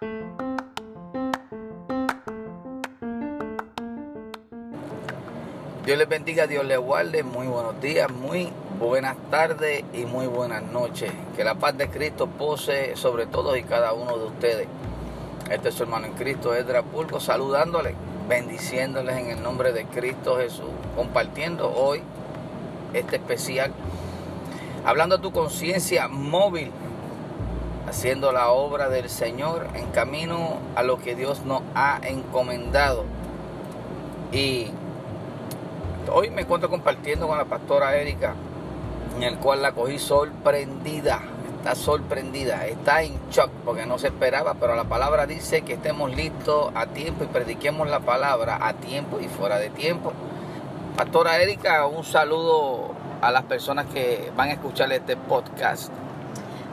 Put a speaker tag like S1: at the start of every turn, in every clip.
S1: Dios les bendiga, Dios les guarde. Muy buenos días, muy buenas tardes y muy buenas noches. Que la paz de Cristo pose sobre todos y cada uno de ustedes. Este es su hermano en Cristo, Edra Pulco, saludándoles, bendiciéndoles en el nombre de Cristo Jesús, compartiendo hoy este especial, hablando a tu conciencia móvil, haciendo la obra del Señor en camino a lo que Dios nos ha encomendado. Y hoy me encuentro compartiendo con la pastora Erika, en el cual la cogí sorprendida. Está sorprendida, está en shock porque no se esperaba, pero la palabra dice que estemos listos a tiempo y prediquemos la palabra a tiempo y fuera de tiempo. Pastora Erika, un saludo a las personas que van a escuchar este podcast.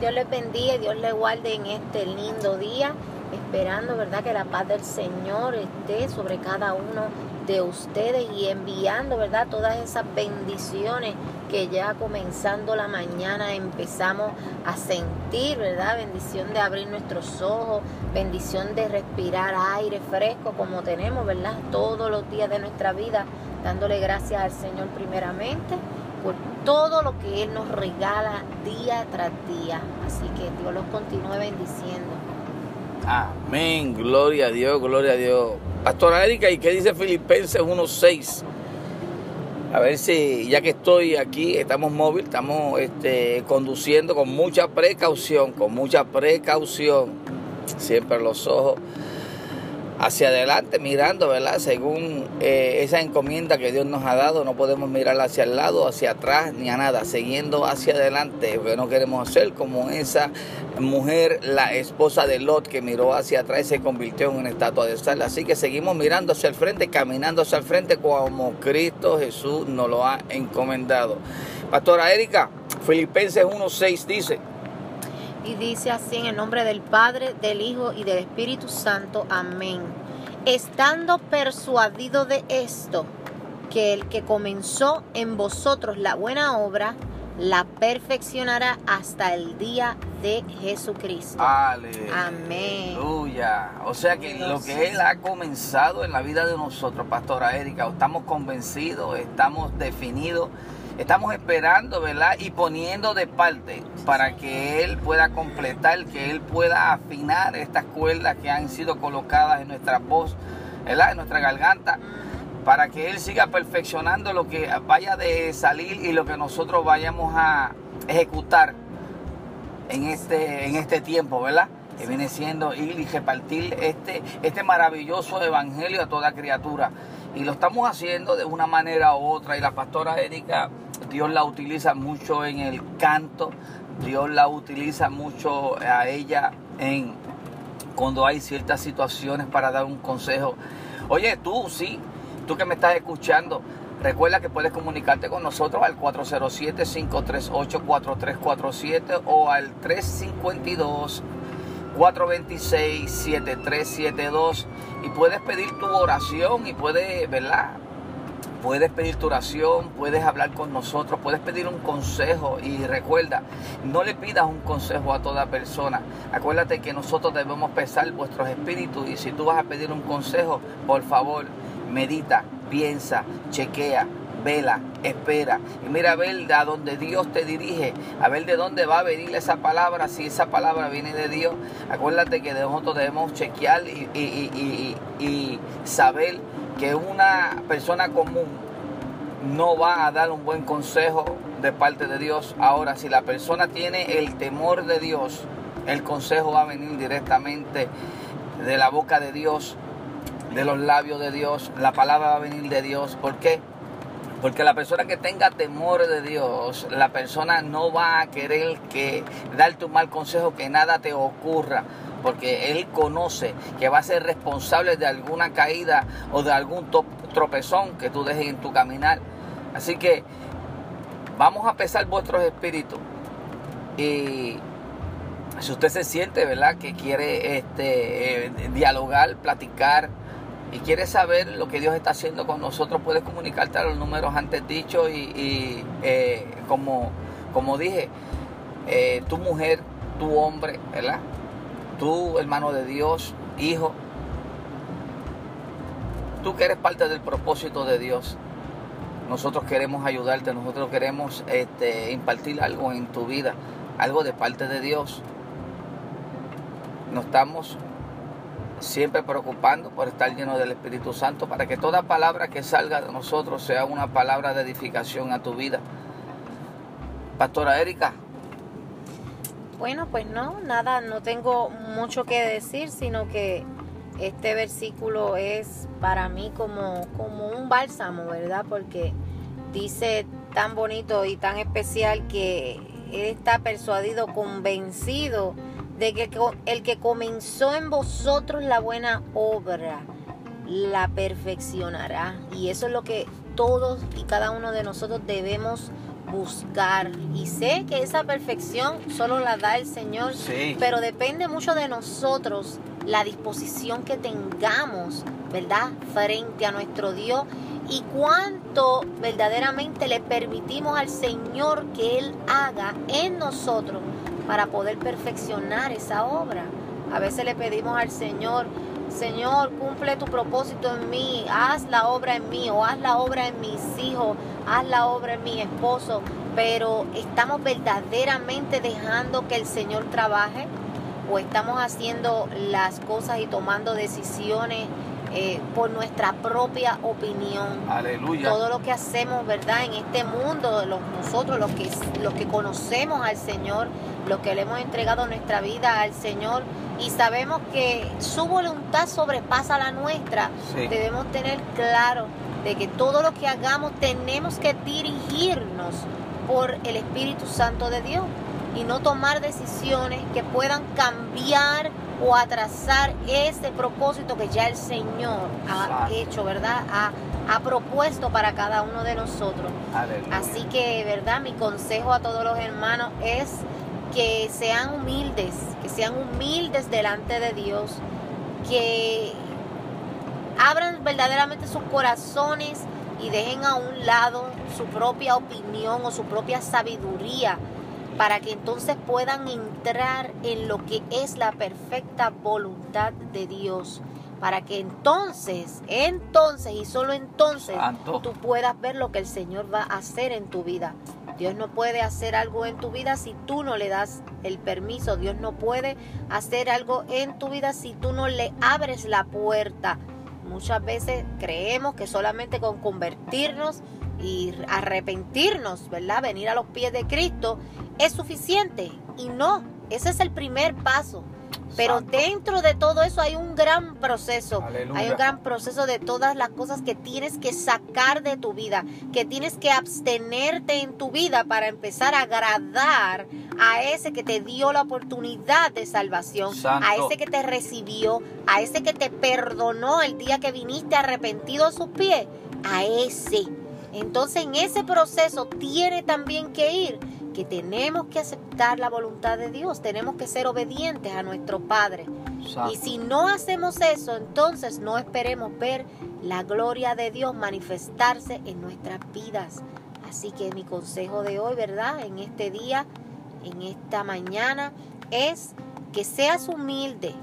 S2: Dios les bendiga Dios les guarde en este lindo día, esperando, ¿verdad?, que la paz del Señor esté sobre cada uno de ustedes y enviando, ¿verdad?, todas esas bendiciones que ya comenzando la mañana empezamos a sentir, ¿verdad? Bendición de abrir nuestros ojos, bendición de respirar aire fresco como tenemos, ¿verdad? Todos los días de nuestra vida, dándole gracias al Señor primeramente por todo lo que Él nos regala día tras día. Así que Dios los continúe bendiciendo.
S1: Amén, gloria a Dios, gloria a Dios. Pastora Erika, ¿y qué dice Filipenses 1.6? A ver si, ya que estoy aquí, estamos móvil, estamos este, conduciendo con mucha precaución, con mucha precaución. Siempre los ojos hacia adelante, mirando, ¿verdad? Según eh, esa encomienda que Dios nos ha dado, no podemos mirar hacia el lado, hacia atrás, ni a nada, siguiendo hacia adelante, no queremos ser como esa mujer, la esposa de Lot, que miró hacia atrás y se convirtió en una estatua de sal. Así que seguimos mirando hacia el frente, caminando hacia el frente como Cristo Jesús nos lo ha encomendado. Pastora Erika, Filipenses 1.6 dice,
S2: y dice así en el nombre del Padre, del Hijo y del Espíritu Santo. Amén. Estando persuadido de esto, que el que comenzó en vosotros la buena obra, la perfeccionará hasta el día de Jesucristo. Amén.
S1: Aleluya. O sea que lo que Él ha comenzado en la vida de nosotros, Pastora Erika, estamos convencidos, estamos definidos Estamos esperando, ¿verdad? Y poniendo de parte para que Él pueda completar, que Él pueda afinar estas cuerdas que han sido colocadas en nuestra voz, ¿verdad? En nuestra garganta, para que Él siga perfeccionando lo que vaya de salir y lo que nosotros vayamos a ejecutar en este, en este tiempo, ¿verdad? que viene siendo ir y repartir este, este maravilloso evangelio a toda criatura. Y lo estamos haciendo de una manera u otra. Y la pastora Erika Dios la utiliza mucho en el canto, Dios la utiliza mucho a ella en cuando hay ciertas situaciones para dar un consejo. Oye, tú sí, tú que me estás escuchando, recuerda que puedes comunicarte con nosotros al 407-538-4347 o al 352 426-7372 y puedes pedir tu oración y puedes, ¿verdad? Puedes pedir tu oración, puedes hablar con nosotros, puedes pedir un consejo y recuerda, no le pidas un consejo a toda persona. Acuérdate que nosotros debemos pesar vuestros espíritus y si tú vas a pedir un consejo, por favor, medita, piensa, chequea, vela, espera. Y mira a ver a dónde Dios te dirige, a ver de dónde va a venir esa palabra, si esa palabra viene de Dios. Acuérdate que nosotros debemos chequear y, y, y, y saber que una persona común no va a dar un buen consejo de parte de Dios. Ahora, si la persona tiene el temor de Dios, el consejo va a venir directamente de la boca de Dios, de los labios de Dios. La palabra va a venir de Dios. ¿Por qué? Porque la persona que tenga temor de Dios, la persona no va a querer que darte un mal consejo, que nada te ocurra porque Él conoce que va a ser responsable de alguna caída o de algún tropezón que tú dejes en tu caminar. Así que vamos a pesar vuestros espíritus. Y si usted se siente, ¿verdad?, que quiere este, eh, dialogar, platicar y quiere saber lo que Dios está haciendo con nosotros, puedes comunicarte a los números antes dichos y, eh, como, como dije, eh, tu mujer, tu hombre, ¿verdad? Tú, hermano de Dios, hijo, tú que eres parte del propósito de Dios, nosotros queremos ayudarte, nosotros queremos este, impartir algo en tu vida, algo de parte de Dios. Nos estamos siempre preocupando por estar lleno del Espíritu Santo para que toda palabra que salga de nosotros sea una palabra de edificación a tu vida. Pastora Erika.
S2: Bueno, pues no, nada, no tengo mucho que decir, sino que este versículo es para mí como, como un bálsamo, ¿verdad? Porque dice tan bonito y tan especial que él está persuadido, convencido de que el que comenzó en vosotros la buena obra, la perfeccionará. Y eso es lo que todos y cada uno de nosotros debemos buscar. Y sé que esa perfección solo la da el Señor, pero depende mucho de nosotros la disposición que tengamos, ¿verdad? Frente a nuestro Dios y cuánto verdaderamente le permitimos al Señor que Él haga en nosotros para poder perfeccionar esa obra. A veces le pedimos al Señor, Señor, cumple tu propósito en mí, haz la obra en mí o haz la obra en mis hijos, haz la obra mi esposo, pero estamos verdaderamente dejando que el Señor trabaje o estamos haciendo las cosas y tomando decisiones eh, por nuestra propia opinión.
S1: Aleluya.
S2: Todo lo que hacemos, ¿verdad? En este mundo, los, nosotros, los que, los que conocemos al Señor, los que le hemos entregado nuestra vida al Señor y sabemos que su voluntad sobrepasa la nuestra, debemos tener claro de que todo lo que hagamos tenemos que dirigirnos por el Espíritu Santo de Dios y no tomar decisiones que puedan cambiar o atrasar ese propósito que ya el Señor ha hecho, ¿verdad? Ha, ha, propuesto para cada uno de nosotros. Así que, ¿verdad? Mi consejo a todos los hermanos es que sean humildes, que sean humildes delante de Dios, que abran verdaderamente sus corazones y dejen a un lado su propia opinión o su propia sabiduría para que entonces puedan entrar en lo que es la perfecta voluntad de Dios. Para que entonces, entonces y solo entonces tú puedas ver lo que el Señor va a hacer en tu vida. Dios no puede hacer algo en tu vida si tú no le das el permiso. Dios no puede hacer algo en tu vida si tú no le abres la puerta. Muchas veces creemos que solamente con convertirnos y arrepentirnos, ¿verdad? Venir a los pies de Cristo es suficiente. Y no, ese es el primer paso. Pero dentro de todo eso hay un gran proceso. Hay un gran proceso de todas las cosas que tienes que sacar de tu vida, que tienes que abstenerte en tu vida para empezar a agradar a ese que te dio la oportunidad de salvación, a ese que te recibió, a ese que te perdonó el día que viniste arrepentido a sus pies, a ese. Entonces en ese proceso tiene también que ir que tenemos que aceptar la voluntad de Dios, tenemos que ser obedientes a nuestro Padre. Y si no hacemos eso, entonces no esperemos ver la gloria de Dios manifestarse en nuestras vidas. Así que mi consejo de hoy, ¿verdad? En este día, en esta mañana, es que seas humilde,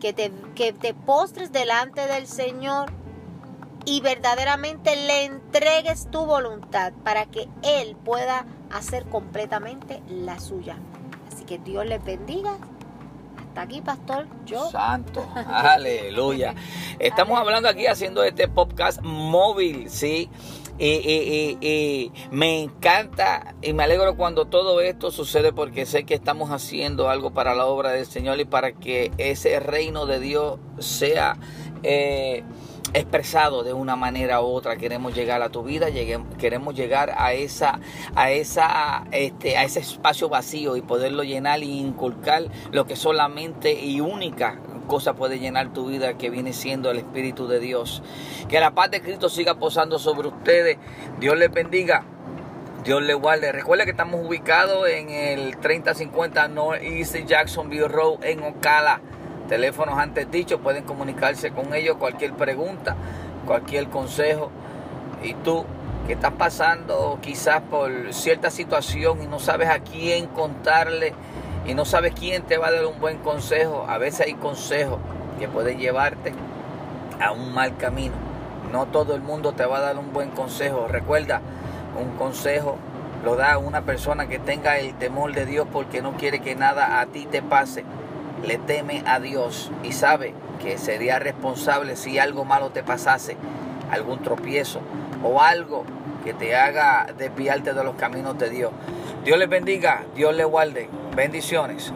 S2: que te, que te postres delante del Señor y verdaderamente le entregues tu voluntad para que Él pueda hacer completamente la suya. Así que Dios les bendiga. Hasta aquí, pastor. Yo.
S1: Santo. Aleluya. Estamos hablando aquí haciendo este podcast móvil, ¿sí? Y, me encanta y me alegro cuando todo esto sucede porque sé que estamos haciendo algo para la obra del Señor y para que ese reino de Dios sea eh, expresado de una manera u otra. Queremos llegar a tu vida, queremos llegar a esa, a esa, este, a ese espacio vacío y poderlo llenar y inculcar lo que solamente y única cosa puede llenar tu vida que viene siendo el Espíritu de Dios. Que la paz de Cristo siga posando sobre ustedes. Dios les bendiga. Dios les guarde. Recuerda que estamos ubicados en el 3050 North East Jacksonville Road en Ocala teléfonos antes dichos, pueden comunicarse con ellos, cualquier pregunta, cualquier consejo. Y tú que estás pasando quizás por cierta situación y no sabes a quién contarle y no sabes quién te va a dar un buen consejo. A veces hay consejos que pueden llevarte a un mal camino. No todo el mundo te va a dar un buen consejo. Recuerda, un consejo lo da una persona que tenga el temor de Dios porque no quiere que nada a ti te pase. Le teme a Dios y sabe que sería responsable si algo malo te pasase, algún tropiezo o algo que te haga desviarte de los caminos de Dios. Dios les bendiga, Dios les guarde. Bendiciones.